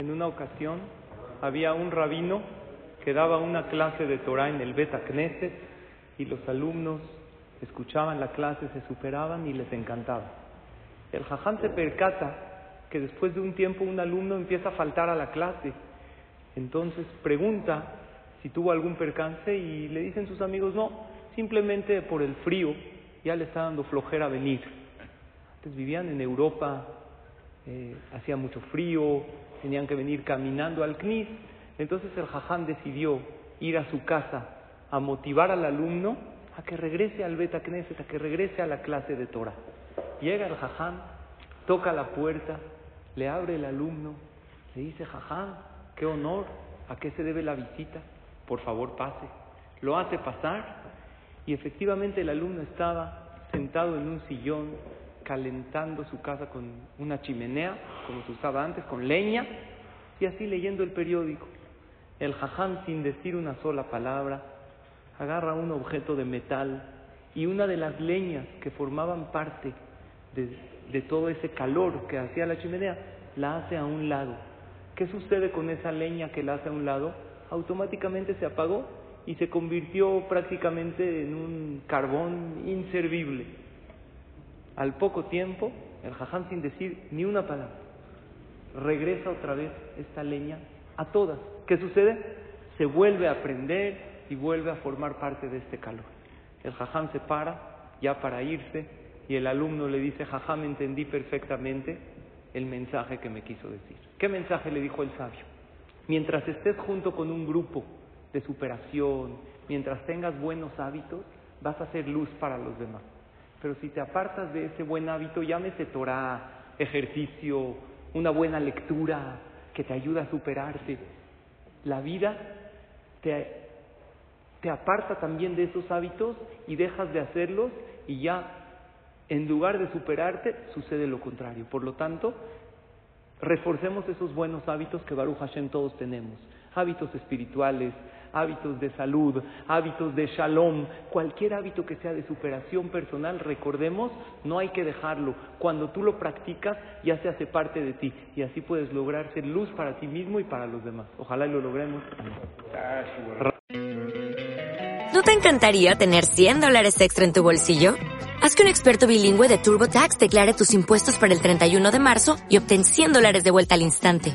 En una ocasión había un rabino que daba una clase de Torah en el Beta Knesset y los alumnos escuchaban la clase, se superaban y les encantaba. El jaján se percata que después de un tiempo un alumno empieza a faltar a la clase. Entonces pregunta si tuvo algún percance y le dicen sus amigos, no, simplemente por el frío ya le está dando flojera venir. Antes vivían en Europa, eh, hacía mucho frío, tenían que venir caminando al CNIS. Entonces el jaján decidió ir a su casa a motivar al alumno a que regrese al Beta Knesset, a que regrese a la clase de Torah. Llega el jaján, toca la puerta, le abre el alumno, le dice, jaján, qué honor, ¿a qué se debe la visita? Por favor, pase. Lo hace pasar y efectivamente el alumno estaba sentado en un sillón calentando su casa con una chimenea, como se usaba antes, con leña, y así leyendo el periódico. El jaján, sin decir una sola palabra, agarra un objeto de metal y una de las leñas que formaban parte de, de todo ese calor que hacía la chimenea, la hace a un lado. ¿Qué sucede con esa leña que la hace a un lado? Automáticamente se apagó y se convirtió prácticamente en un carbón inservible. Al poco tiempo, el jaján sin decir ni una palabra, regresa otra vez esta leña a todas. ¿Qué sucede? Se vuelve a prender y vuelve a formar parte de este calor. El jaján se para ya para irse y el alumno le dice, jaján, entendí perfectamente el mensaje que me quiso decir. ¿Qué mensaje le dijo el sabio? Mientras estés junto con un grupo de superación, mientras tengas buenos hábitos, vas a ser luz para los demás. Pero si te apartas de ese buen hábito, llámese Torah, ejercicio, una buena lectura que te ayuda a superarte, la vida te, te aparta también de esos hábitos y dejas de hacerlos y ya en lugar de superarte sucede lo contrario. Por lo tanto, reforcemos esos buenos hábitos que Baruch Hashem todos tenemos, hábitos espirituales, hábitos de salud, hábitos de shalom, cualquier hábito que sea de superación personal, recordemos, no hay que dejarlo. Cuando tú lo practicas, ya se hace parte de ti y así puedes lograr ser luz para ti mismo y para los demás. Ojalá lo logremos. ¿No te encantaría tener 100 dólares extra en tu bolsillo? Haz que un experto bilingüe de TurboTax declare tus impuestos para el 31 de marzo y obtén 100 dólares de vuelta al instante.